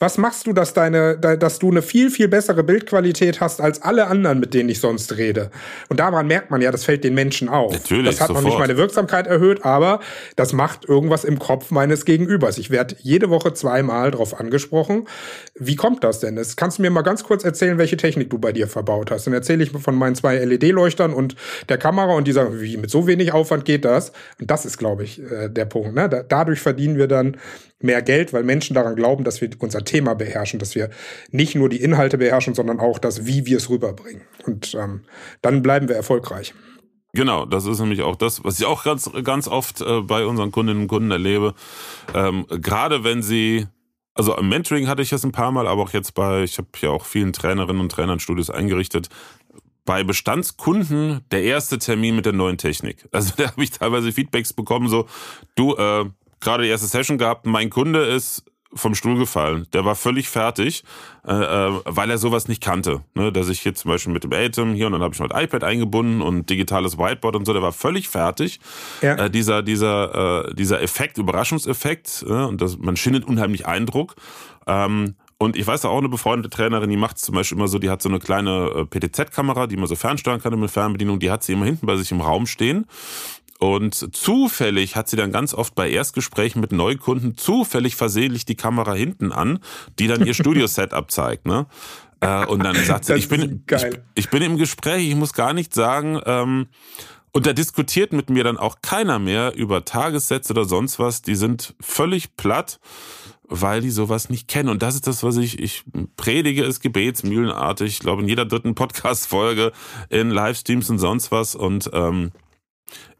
Was machst du, dass deine, dass du eine viel, viel bessere Bildqualität hast als alle anderen, mit denen ich sonst rede? Und daran merkt man ja, das fällt den Menschen auf. Natürlich, das hat sofort. noch nicht meine Wirksamkeit erhöht, aber das macht irgendwas im Kopf meines Gegenübers. Ich werde jede Woche zweimal darauf angesprochen. Wie kommt das denn? Das kannst du mir mal ganz kurz erzählen, welche Technik du bei dir verbaut hast. Dann erzähle ich von meinen zwei LED-Leuchtern und der Kamera und die sagen, wie mit so wenig Aufwand geht das? Und das ist, glaube ich, äh, der Punkt. Ne? dadurch verdienen wir dann mehr Geld, weil Menschen daran glauben, dass wir unser Thema beherrschen, dass wir nicht nur die Inhalte beherrschen, sondern auch das, wie wir es rüberbringen. Und ähm, dann bleiben wir erfolgreich. Genau, das ist nämlich auch das, was ich auch ganz, ganz oft äh, bei unseren Kundinnen und Kunden erlebe. Ähm, gerade wenn sie, also im Mentoring hatte ich das ein paar Mal, aber auch jetzt bei, ich habe ja auch vielen Trainerinnen und Trainern Studios eingerichtet, bei Bestandskunden der erste Termin mit der neuen Technik. Also da habe ich teilweise Feedbacks bekommen, so, du, äh, gerade die erste Session gehabt. Mein Kunde ist vom Stuhl gefallen. Der war völlig fertig, äh, äh, weil er sowas nicht kannte. Ne? Dass ich hier zum Beispiel mit dem Atem hier und dann habe ich noch das iPad eingebunden und digitales Whiteboard und so, der war völlig fertig. Ja. Äh, dieser, dieser, äh, dieser Effekt, Überraschungseffekt, äh, und das, man schindet unheimlich Eindruck. Ähm, und ich weiß auch eine befreundete Trainerin, die macht es zum Beispiel immer so, die hat so eine kleine äh, PTZ-Kamera, die man so fernsteuern kann mit Fernbedienung, die hat sie immer hinten bei sich im Raum stehen. Und zufällig hat sie dann ganz oft bei Erstgesprächen mit Neukunden zufällig versehentlich die Kamera hinten an, die dann ihr Studio-Setup zeigt. Ne? Äh, und dann sagt sie, ich bin, ich, ich, bin im Gespräch, ich muss gar nicht sagen, ähm, und da diskutiert mit mir dann auch keiner mehr über Tagessätze oder sonst was. Die sind völlig platt, weil die sowas nicht kennen. Und das ist das, was ich, ich predige, ist gebetsmühlenartig, ich glaube in jeder dritten Podcast-Folge, in Livestreams und sonst was. Und ähm,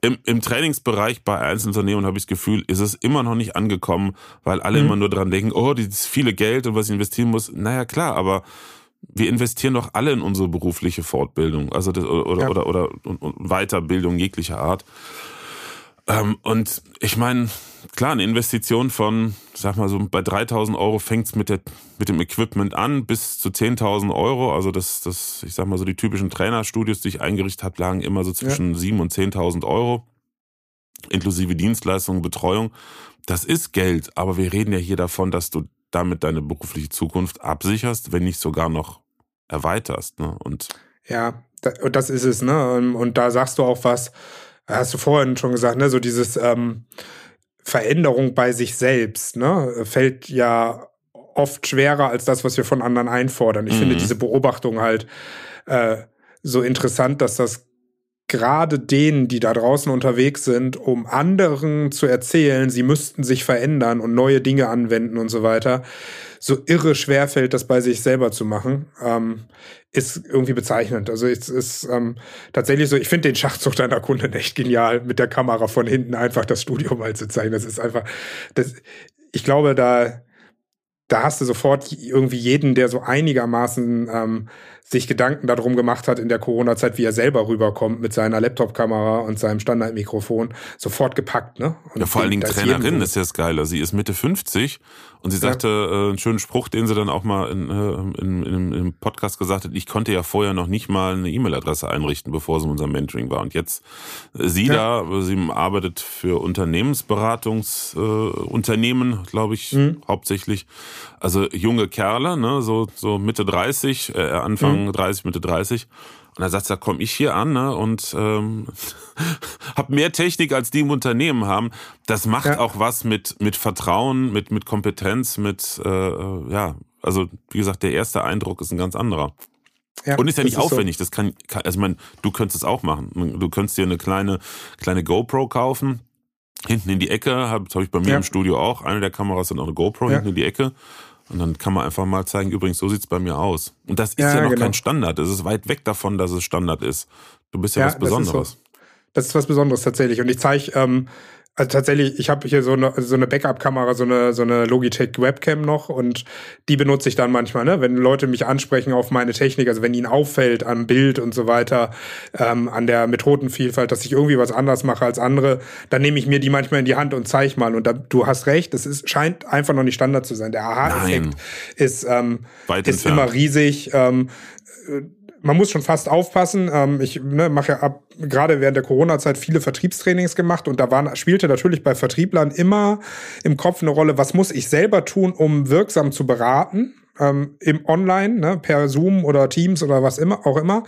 im, im Trainingsbereich bei Einzelunternehmen habe ich das Gefühl, ist es immer noch nicht angekommen, weil alle mhm. immer nur dran denken, oh, dieses viele Geld und was ich investieren muss. Naja, klar, aber wir investieren doch alle in unsere berufliche Fortbildung, also das, oder, ja. oder, oder, oder Weiterbildung jeglicher Art. Ähm, und ich meine, klar, eine Investition von, sag mal so, bei 3000 Euro fängt's mit, der, mit dem Equipment an, bis zu 10.000 Euro. Also das, das, ich sag mal so, die typischen Trainerstudios, die ich eingerichtet habe, lagen immer so zwischen ja. 7.000 und 10.000 Euro, inklusive Dienstleistungen, Betreuung. Das ist Geld, aber wir reden ja hier davon, dass du damit deine berufliche Zukunft absicherst, wenn nicht sogar noch erweiterst. Ne? Und ja, das ist es, ne? Und da sagst du auch was, hast du vorhin schon gesagt, ne? So dieses ähm, Veränderung bei sich selbst, ne, fällt ja oft schwerer als das, was wir von anderen einfordern. Ich mhm. finde diese Beobachtung halt äh, so interessant, dass das gerade denen, die da draußen unterwegs sind, um anderen zu erzählen, sie müssten sich verändern und neue Dinge anwenden und so weiter, so irre schwer fällt, das bei sich selber zu machen, ähm, ist irgendwie bezeichnend. Also es ist ähm, tatsächlich so, ich finde den Schachzug deiner Kunden echt genial, mit der Kamera von hinten einfach das Studio mal zu zeigen. Das ist einfach, das, ich glaube, da, da hast du sofort irgendwie jeden, der so einigermaßen ähm, sich Gedanken darum gemacht hat in der Corona-Zeit, wie er selber rüberkommt mit seiner Laptop-Kamera und seinem Standardmikrofon, sofort gepackt, ne? Und ja, vor allen Dingen Trainerin ist ja das Geile. Sie ist Mitte 50 und sie sagte äh, einen schönen Spruch, den sie dann auch mal in, äh, in, in, in, im Podcast gesagt hat. Ich konnte ja vorher noch nicht mal eine E-Mail-Adresse einrichten, bevor sie in unserem Mentoring war. Und jetzt äh, sie ja. da, sie arbeitet für Unternehmensberatungsunternehmen, äh, glaube ich, mhm. hauptsächlich. Also junge Kerle, ne, so, so Mitte 30, äh, Anfang mhm. 30, Mitte 30. Und er sagt, da komme ich hier an ne, und ähm, habe mehr Technik, als die im Unternehmen haben. Das macht ja. auch was mit, mit Vertrauen, mit, mit Kompetenz, mit, äh, ja, also wie gesagt, der erste Eindruck ist ein ganz anderer. Ja, und ist ja nicht ist aufwendig. So. Das kann, kann, also ich meine, du könntest es auch machen. Du könntest dir eine kleine, kleine GoPro kaufen. Hinten in die Ecke, habe hab ich bei mir ja. im Studio auch. Eine der Kameras hat auch eine GoPro hinten in die Ecke. Und dann kann man einfach mal zeigen, übrigens, so sieht's bei mir aus. Und das ist ja, ja noch genau. kein Standard. Es ist weit weg davon, dass es Standard ist. Du bist ja, ja was Besonderes. Das ist, so. das ist was Besonderes tatsächlich. Und ich zeige ähm, also tatsächlich, ich habe hier so eine, so eine Backup-Kamera, so eine, so eine Logitech Webcam noch und die benutze ich dann manchmal, ne? wenn Leute mich ansprechen auf meine Technik, also wenn ihnen auffällt am Bild und so weiter, ähm, an der Methodenvielfalt, dass ich irgendwie was anders mache als andere, dann nehme ich mir die manchmal in die Hand und zeige mal. Und da, du hast recht, es ist, scheint einfach noch nicht Standard zu sein. Der Aha-Effekt ist, ähm, ist immer riesig. Ähm, man muss schon fast aufpassen. Ähm, ich ne, mache ja ab, gerade während der Corona-Zeit viele Vertriebstrainings gemacht und da waren, spielte natürlich bei Vertrieblern immer im Kopf eine Rolle, was muss ich selber tun, um wirksam zu beraten, ähm, im Online, ne, per Zoom oder Teams oder was immer, auch immer.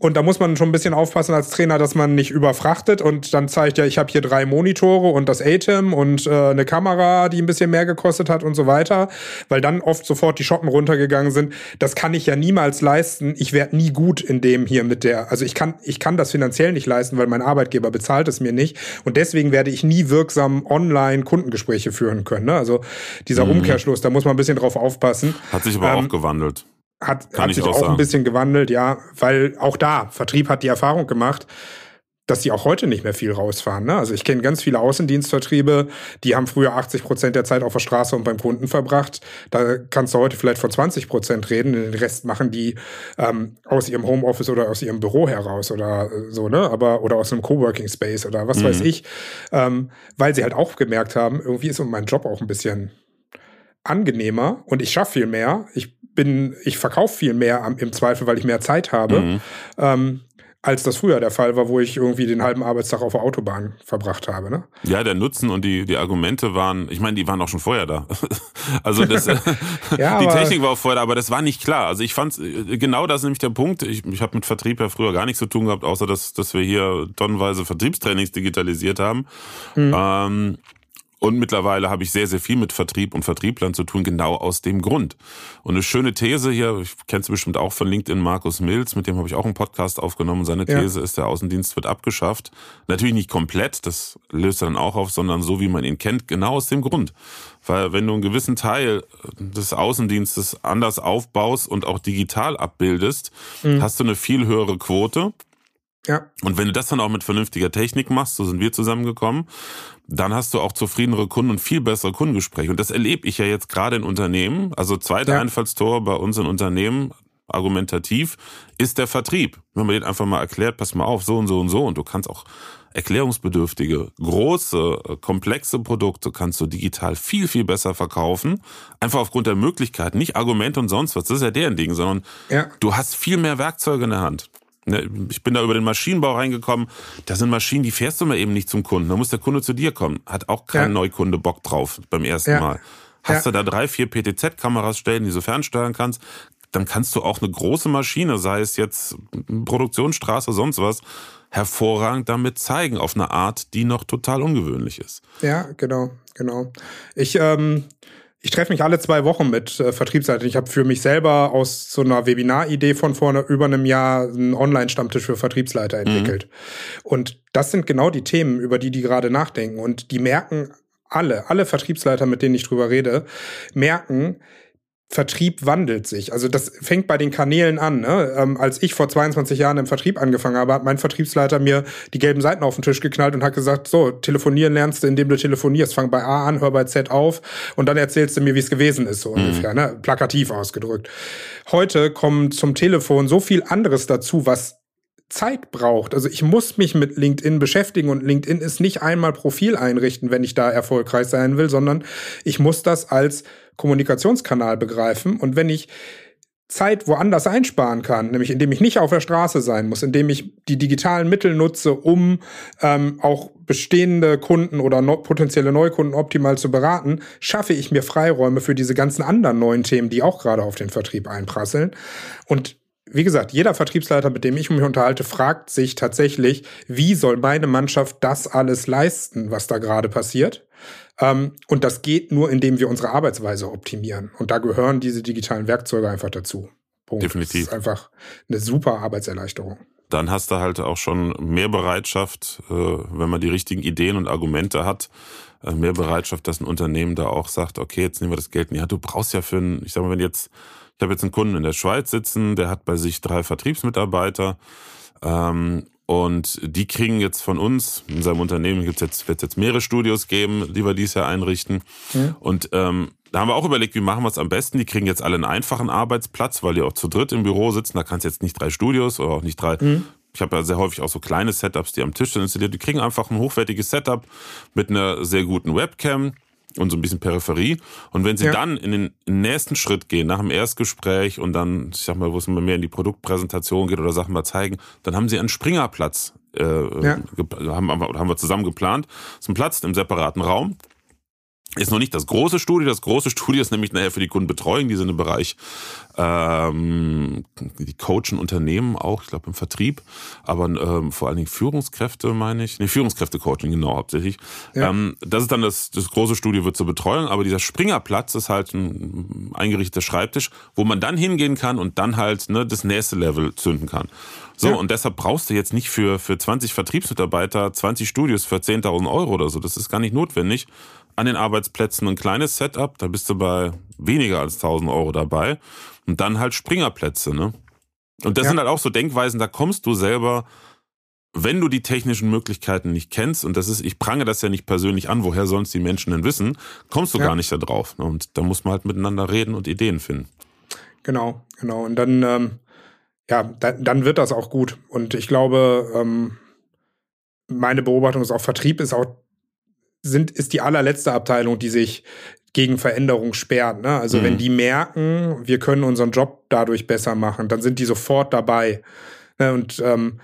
Und da muss man schon ein bisschen aufpassen als Trainer, dass man nicht überfrachtet und dann zeigt ja, ich habe hier drei Monitore und das ATEM und äh, eine Kamera, die ein bisschen mehr gekostet hat und so weiter, weil dann oft sofort die Schotten runtergegangen sind. Das kann ich ja niemals leisten. Ich werde nie gut in dem hier mit der, also ich kann, ich kann das finanziell nicht leisten, weil mein Arbeitgeber bezahlt es mir nicht und deswegen werde ich nie wirksam online Kundengespräche führen können. Ne? Also dieser mhm. Umkehrschluss, da muss man ein bisschen drauf aufpassen. Hat sich aber ähm, auch gewandelt hat, hat sich auch, auch ein bisschen gewandelt, ja, weil auch da, Vertrieb hat die Erfahrung gemacht, dass die auch heute nicht mehr viel rausfahren. Ne? Also ich kenne ganz viele Außendienstvertriebe, die haben früher 80 Prozent der Zeit auf der Straße und beim Kunden verbracht. Da kannst du heute vielleicht von 20 Prozent reden. Den Rest machen die ähm, aus ihrem Homeoffice oder aus ihrem Büro heraus oder äh, so, ne? Aber oder aus einem Coworking Space oder was mhm. weiß ich, ähm, weil sie halt auch gemerkt haben, irgendwie ist mein Job auch ein bisschen angenehmer und ich schaffe viel mehr. Ich bin, ich verkaufe viel mehr im Zweifel, weil ich mehr Zeit habe, mhm. ähm, als das früher der Fall war, wo ich irgendwie den halben Arbeitstag auf der Autobahn verbracht habe. Ne? Ja, der Nutzen und die, die Argumente waren, ich meine, die waren auch schon vorher da. also das, ja, die Technik war auch vorher da, aber das war nicht klar. Also ich fand äh, genau das ist nämlich der Punkt. Ich, ich habe mit Vertrieb ja früher gar nichts zu tun gehabt, außer dass, dass wir hier tonnenweise Vertriebstrainings digitalisiert haben. Mhm. Ähm, und mittlerweile habe ich sehr, sehr viel mit Vertrieb und Vertrieblern zu tun, genau aus dem Grund. Und eine schöne These hier, ich kenne bestimmt auch von LinkedIn Markus Mills, mit dem habe ich auch einen Podcast aufgenommen. Seine These ja. ist, der Außendienst wird abgeschafft. Natürlich nicht komplett, das löst er dann auch auf, sondern so, wie man ihn kennt, genau aus dem Grund. Weil wenn du einen gewissen Teil des Außendienstes anders aufbaust und auch digital abbildest, mhm. hast du eine viel höhere Quote. Ja. Und wenn du das dann auch mit vernünftiger Technik machst, so sind wir zusammengekommen, dann hast du auch zufriedenere Kunden und viel bessere Kundengespräche. Und das erlebe ich ja jetzt gerade in Unternehmen. Also zweiter ja. Einfallstor bei uns in Unternehmen, argumentativ, ist der Vertrieb. Wenn man den einfach mal erklärt, pass mal auf, so und so und so. Und du kannst auch erklärungsbedürftige, große, komplexe Produkte kannst du digital viel, viel besser verkaufen. Einfach aufgrund der Möglichkeiten, nicht Argumente und sonst was. Das ist ja deren Ding, sondern ja. du hast viel mehr Werkzeuge in der Hand. Ne, ich bin da über den Maschinenbau reingekommen. Das sind Maschinen, die fährst du mal eben nicht zum Kunden. Da muss der Kunde zu dir kommen. Hat auch kein ja. Neukunde Bock drauf beim ersten ja. Mal. Hast ja. du da drei, vier PTZ-Kameras stellen, die du fernsteuern kannst, dann kannst du auch eine große Maschine, sei es jetzt Produktionsstraße, sonst was, hervorragend damit zeigen, auf eine Art, die noch total ungewöhnlich ist. Ja, genau, genau. Ich, ähm, ich treffe mich alle zwei Wochen mit äh, Vertriebsleitern. Ich habe für mich selber aus so einer Webinar-Idee von vor über einem Jahr einen Online-Stammtisch für Vertriebsleiter mhm. entwickelt. Mhm. Und das sind genau die Themen, über die die gerade nachdenken. Und die merken alle, alle Vertriebsleiter, mit denen ich drüber rede, merken, Vertrieb wandelt sich. Also das fängt bei den Kanälen an. Ne? Ähm, als ich vor 22 Jahren im Vertrieb angefangen habe, hat mein Vertriebsleiter mir die gelben Seiten auf den Tisch geknallt und hat gesagt, so, telefonieren lernst du, indem du telefonierst. Fang bei A an, hör bei Z auf und dann erzählst du mir, wie es gewesen ist, so mhm. ungefähr. Ne? Plakativ ausgedrückt. Heute kommt zum Telefon so viel anderes dazu, was Zeit braucht. Also ich muss mich mit LinkedIn beschäftigen und LinkedIn ist nicht einmal Profil einrichten, wenn ich da erfolgreich sein will, sondern ich muss das als Kommunikationskanal begreifen. Und wenn ich Zeit woanders einsparen kann, nämlich indem ich nicht auf der Straße sein muss, indem ich die digitalen Mittel nutze, um ähm, auch bestehende Kunden oder no potenzielle Neukunden optimal zu beraten, schaffe ich mir Freiräume für diese ganzen anderen neuen Themen, die auch gerade auf den Vertrieb einprasseln. Und wie gesagt, jeder Vertriebsleiter, mit dem ich mich unterhalte, fragt sich tatsächlich, wie soll meine Mannschaft das alles leisten, was da gerade passiert? Ähm, und das geht nur, indem wir unsere Arbeitsweise optimieren. Und da gehören diese digitalen Werkzeuge einfach dazu. Punkt. Definitiv. Das ist einfach eine super Arbeitserleichterung. Dann hast du halt auch schon mehr Bereitschaft, äh, wenn man die richtigen Ideen und Argumente hat, äh, mehr Bereitschaft, dass ein Unternehmen da auch sagt, okay, jetzt nehmen wir das Geld in die Hand. Du brauchst ja für einen, ich sag mal, wenn jetzt ich habe jetzt einen Kunden in der Schweiz sitzen, der hat bei sich drei Vertriebsmitarbeiter. Ähm, und die kriegen jetzt von uns, in seinem Unternehmen gibt's jetzt, wird jetzt mehrere Studios geben, die wir dieses Jahr einrichten. Mhm. Und ähm, da haben wir auch überlegt, wie machen wir es am besten. Die kriegen jetzt alle einen einfachen Arbeitsplatz, weil die auch zu dritt im Büro sitzen. Da kannst du jetzt nicht drei Studios oder auch nicht drei. Mhm. Ich habe ja sehr häufig auch so kleine Setups, die am Tisch sind installiert. Die kriegen einfach ein hochwertiges Setup mit einer sehr guten Webcam und so ein bisschen Peripherie. Und wenn sie ja. dann in den nächsten Schritt gehen, nach dem Erstgespräch und dann, ich sag mal, wo es mehr in die Produktpräsentation geht oder Sachen mal zeigen, dann haben sie einen Springerplatz, äh, ja. haben, haben wir zusammen geplant. Das ist ein Platz im separaten Raum ist noch nicht das große Studio. Das große Studio ist nämlich nachher für die Kundenbetreuung. Die sind im Bereich, ähm, die coachen Unternehmen auch, ich glaube im Vertrieb, aber ähm, vor allen Dingen Führungskräfte, meine ich. Nee, Führungskräfte-Coaching, genau, hauptsächlich. Ja. Ähm, das ist dann das, das große Studio wird zur Betreuung, aber dieser Springerplatz ist halt ein eingerichteter Schreibtisch, wo man dann hingehen kann und dann halt ne, das nächste Level zünden kann. So, ja. und deshalb brauchst du jetzt nicht für, für 20 Vertriebsmitarbeiter 20 Studios für 10.000 Euro oder so. Das ist gar nicht notwendig, an den Arbeitsplätzen ein kleines Setup, da bist du bei weniger als 1000 Euro dabei. Und dann halt Springerplätze, ne? Und das ja. sind halt auch so Denkweisen, da kommst du selber, wenn du die technischen Möglichkeiten nicht kennst, und das ist, ich prange das ja nicht persönlich an, woher sollen es die Menschen denn wissen, kommst du ja. gar nicht da drauf. Ne? Und da muss man halt miteinander reden und Ideen finden. Genau, genau. Und dann, ähm, ja, dann, dann wird das auch gut. Und ich glaube, ähm, meine Beobachtung ist auch, Vertrieb ist auch sind, ist die allerletzte Abteilung, die sich gegen Veränderung sperrt. Ne? Also mhm. wenn die merken, wir können unseren Job dadurch besser machen, dann sind die sofort dabei. Ne? Und ähm,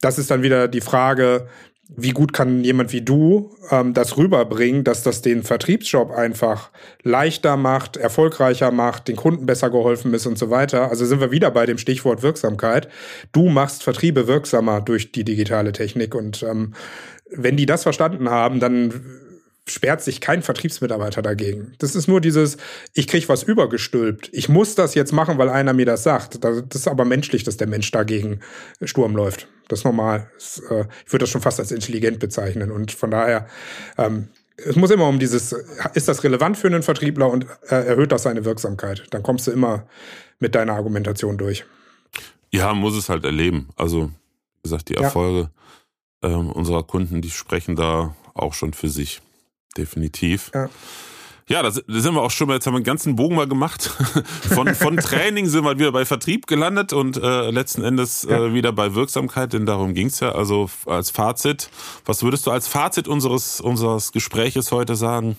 das ist dann wieder die Frage, wie gut kann jemand wie du ähm, das rüberbringen, dass das den Vertriebsjob einfach leichter macht, erfolgreicher macht, den Kunden besser geholfen ist und so weiter. Also sind wir wieder bei dem Stichwort Wirksamkeit. Du machst Vertriebe wirksamer durch die digitale Technik und ähm, wenn die das verstanden haben, dann sperrt sich kein Vertriebsmitarbeiter dagegen. Das ist nur dieses, ich krieg was übergestülpt. Ich muss das jetzt machen, weil einer mir das sagt. Das ist aber menschlich, dass der Mensch dagegen Sturm läuft. Das ist normal. Äh, ich würde das schon fast als intelligent bezeichnen. Und von daher, ähm, es muss immer um dieses, ist das relevant für einen Vertriebler und äh, erhöht das seine Wirksamkeit? Dann kommst du immer mit deiner Argumentation durch. Ja, muss es halt erleben. Also, wie gesagt, die Erfolge ja ähm, unserer Kunden, die sprechen da auch schon für sich. Definitiv. Ja. Ja, da sind wir auch schon mal, jetzt haben wir einen ganzen Bogen mal gemacht. Von, von Training sind wir wieder bei Vertrieb gelandet und äh, letzten Endes äh, wieder bei Wirksamkeit, denn darum ging's ja. Also als Fazit, was würdest du als Fazit unseres, unseres Gespräches heute sagen?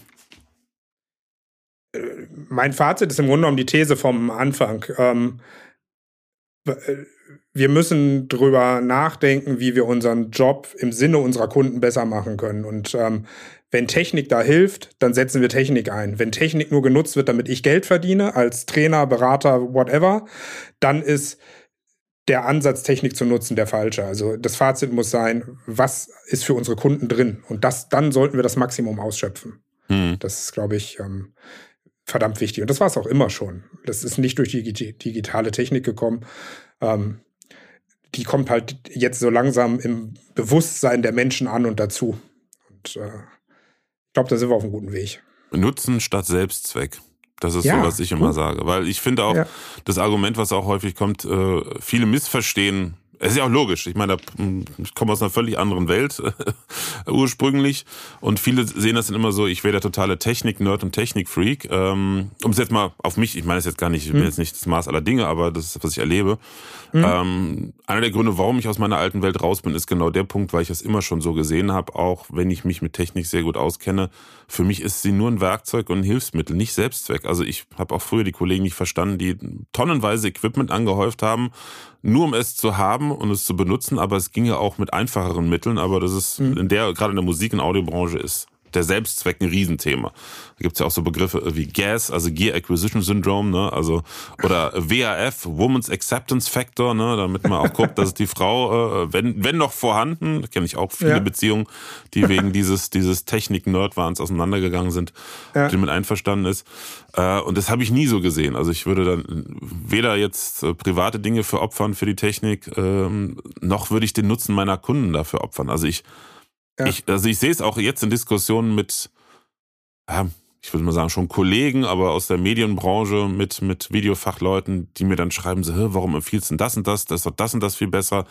Mein Fazit ist im Grunde genommen die These vom Anfang. Ähm, wir müssen drüber nachdenken, wie wir unseren Job im Sinne unserer Kunden besser machen können. Und ähm, wenn Technik da hilft, dann setzen wir Technik ein. Wenn Technik nur genutzt wird, damit ich Geld verdiene, als Trainer, Berater, whatever, dann ist der Ansatz, Technik zu nutzen, der falsche. Also das Fazit muss sein, was ist für unsere Kunden drin? Und das, dann sollten wir das Maximum ausschöpfen. Hm. Das ist, glaube ich, ähm, verdammt wichtig. Und das war es auch immer schon. Das ist nicht durch die digitale Technik gekommen. Ähm, die kommt halt jetzt so langsam im Bewusstsein der Menschen an und dazu. Und äh, ich glaube, da sind wir auf einem guten Weg. Nutzen statt Selbstzweck. Das ist ja, so, was ich immer sage. Weil ich finde auch, ja. das Argument, was auch häufig kommt, äh, viele missverstehen ist ja auch logisch. Ich meine, ich komme aus einer völlig anderen Welt ursprünglich und viele sehen das dann immer so, ich wäre der totale Technik-Nerd und Technik-Freak. Ähm, um es jetzt mal auf mich, ich meine es jetzt gar nicht, ich bin hm. jetzt nicht das Maß aller Dinge, aber das ist, was ich erlebe. Mhm. Ähm, einer der Gründe, warum ich aus meiner alten Welt raus bin, ist genau der Punkt, weil ich es immer schon so gesehen habe, auch wenn ich mich mit Technik sehr gut auskenne. Für mich ist sie nur ein Werkzeug und ein Hilfsmittel, nicht Selbstzweck. Also ich habe auch früher die Kollegen nicht verstanden, die tonnenweise Equipment angehäuft haben, nur um es zu haben und es zu benutzen, aber es ging ja auch mit einfacheren Mitteln, aber das ist mhm. in der, gerade in der Musik- und Audiobranche ist der Selbstzweck ein Riesenthema. Da gibt's ja auch so Begriffe wie GAS, also Gear Acquisition Syndrome, ne? also oder WAF, Woman's Acceptance Factor, ne? damit man auch guckt, dass die Frau, äh, wenn, wenn noch vorhanden, kenne ich auch viele ja. Beziehungen, die wegen dieses, dieses Technik-Nerdwahns auseinandergegangen sind, ja. die mit einverstanden ist. Äh, und das habe ich nie so gesehen. Also ich würde dann weder jetzt äh, private Dinge für opfern für die Technik, ähm, noch würde ich den Nutzen meiner Kunden dafür opfern. Also ich ja. Ich, also ich sehe es auch jetzt in Diskussionen mit, ja, ich würde mal sagen, schon Kollegen, aber aus der Medienbranche mit, mit Videofachleuten, die mir dann schreiben, so, warum empfiehlst du denn das und das? Das ist doch das und das viel besser.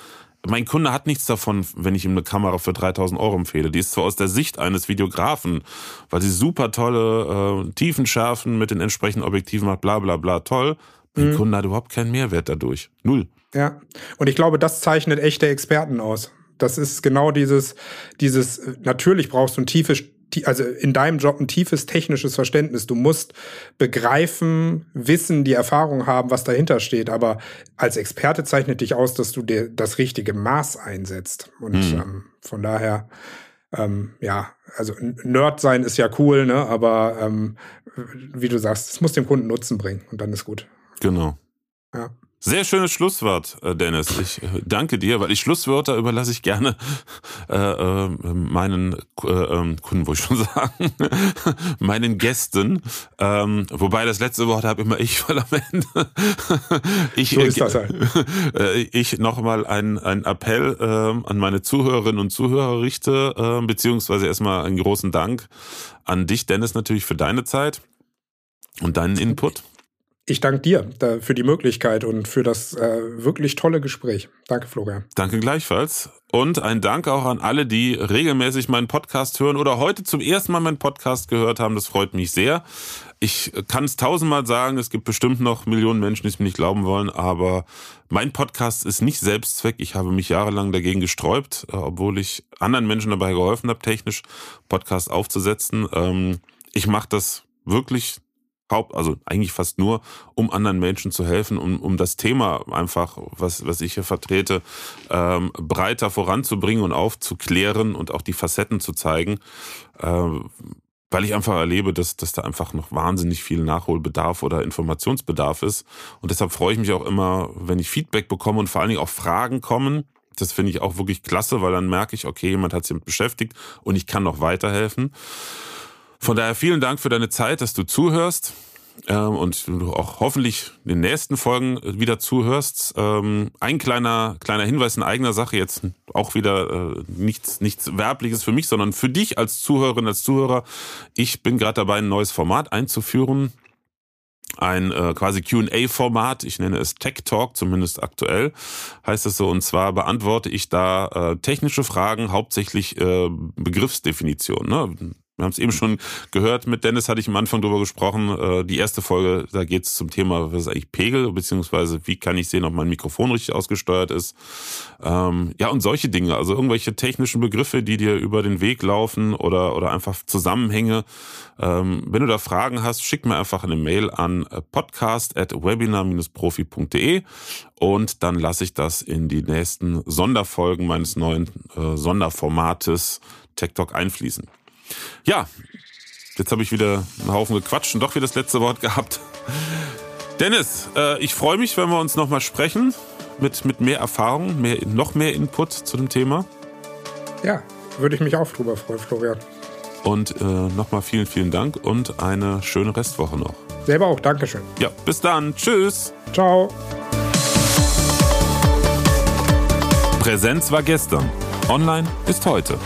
Mein Kunde hat nichts davon, wenn ich ihm eine Kamera für 3000 Euro empfehle. Die ist zwar aus der Sicht eines Videografen, weil sie super tolle äh, Tiefenschärfen mit den entsprechenden Objektiven macht, bla bla bla, toll. Mein mhm. Kunde hat überhaupt keinen Mehrwert dadurch. Null. Ja, und ich glaube, das zeichnet echte Experten aus. Das ist genau dieses, dieses, natürlich brauchst du ein tiefes, also in deinem Job ein tiefes technisches Verständnis. Du musst begreifen, wissen, die Erfahrung haben, was dahinter steht. Aber als Experte zeichnet dich aus, dass du dir das richtige Maß einsetzt. Und mhm. ähm, von daher, ähm, ja, also Nerd sein ist ja cool, ne? Aber ähm, wie du sagst, es muss dem Kunden Nutzen bringen und dann ist gut. Genau. Ja. Sehr schönes Schlusswort, äh, Dennis. Ich äh, danke dir, weil die Schlusswörter überlasse ich gerne äh, äh, meinen äh, ähm, Kunden, wo ich schon sagen, meinen Gästen. Ähm, wobei das letzte Wort habe immer ich, weil am Ende ich, so ist das halt. äh, ich nochmal einen, einen Appell äh, an meine Zuhörerinnen und Zuhörer richte, äh, beziehungsweise erstmal einen großen Dank an dich, Dennis, natürlich für deine Zeit und deinen Input. Ich danke dir für die Möglichkeit und für das äh, wirklich tolle Gespräch. Danke, Florian. Danke gleichfalls. Und ein Dank auch an alle, die regelmäßig meinen Podcast hören oder heute zum ersten Mal meinen Podcast gehört haben. Das freut mich sehr. Ich kann es tausendmal sagen, es gibt bestimmt noch Millionen Menschen, die es mir nicht glauben wollen, aber mein Podcast ist nicht Selbstzweck. Ich habe mich jahrelang dagegen gesträubt, äh, obwohl ich anderen Menschen dabei geholfen habe, technisch Podcast aufzusetzen. Ähm, ich mache das wirklich Haupt, also eigentlich fast nur, um anderen Menschen zu helfen, um, um das Thema einfach, was, was ich hier vertrete, ähm, breiter voranzubringen und aufzuklären und auch die Facetten zu zeigen. Ähm, weil ich einfach erlebe, dass, dass da einfach noch wahnsinnig viel Nachholbedarf oder Informationsbedarf ist. Und deshalb freue ich mich auch immer, wenn ich Feedback bekomme und vor allen Dingen auch Fragen kommen. Das finde ich auch wirklich klasse, weil dann merke ich, okay, jemand hat sich beschäftigt und ich kann noch weiterhelfen. Von daher vielen Dank für deine Zeit, dass du zuhörst ähm, und du auch hoffentlich in den nächsten Folgen wieder zuhörst. Ähm, ein kleiner kleiner Hinweis in eigener Sache jetzt auch wieder äh, nichts nichts werbliches für mich, sondern für dich als Zuhörerin als Zuhörer. Ich bin gerade dabei, ein neues Format einzuführen ein äh, quasi QA-Format, ich nenne es Tech Talk, zumindest aktuell heißt es so. Und zwar beantworte ich da äh, technische Fragen, hauptsächlich äh, Begriffsdefinition. Ne? Wir haben es eben schon gehört, mit Dennis hatte ich am Anfang drüber gesprochen. Äh, die erste Folge, da geht es zum Thema, was ist eigentlich Pegel, beziehungsweise wie kann ich sehen, ob mein Mikrofon richtig ausgesteuert ist. Ähm, ja, und solche Dinge, also irgendwelche technischen Begriffe, die dir über den Weg laufen oder, oder einfach Zusammenhänge. Ähm, wenn du da Fragen hast, schick mir einfach eine Mail an podcast.webinar-profi.de und dann lasse ich das in die nächsten Sonderfolgen meines neuen äh, Sonderformates Tech Talk einfließen. Ja, jetzt habe ich wieder einen Haufen gequatscht und doch wieder das letzte Wort gehabt. Dennis, äh, ich freue mich, wenn wir uns nochmal sprechen mit, mit mehr Erfahrung, mehr, noch mehr Input zu dem Thema. Ja, würde ich mich auch drüber freuen, Florian. Und äh, nochmal vielen, vielen Dank und eine schöne Restwoche noch. Selber auch, Dankeschön. Ja, bis dann. Tschüss. Ciao. Präsenz war gestern. Online ist heute.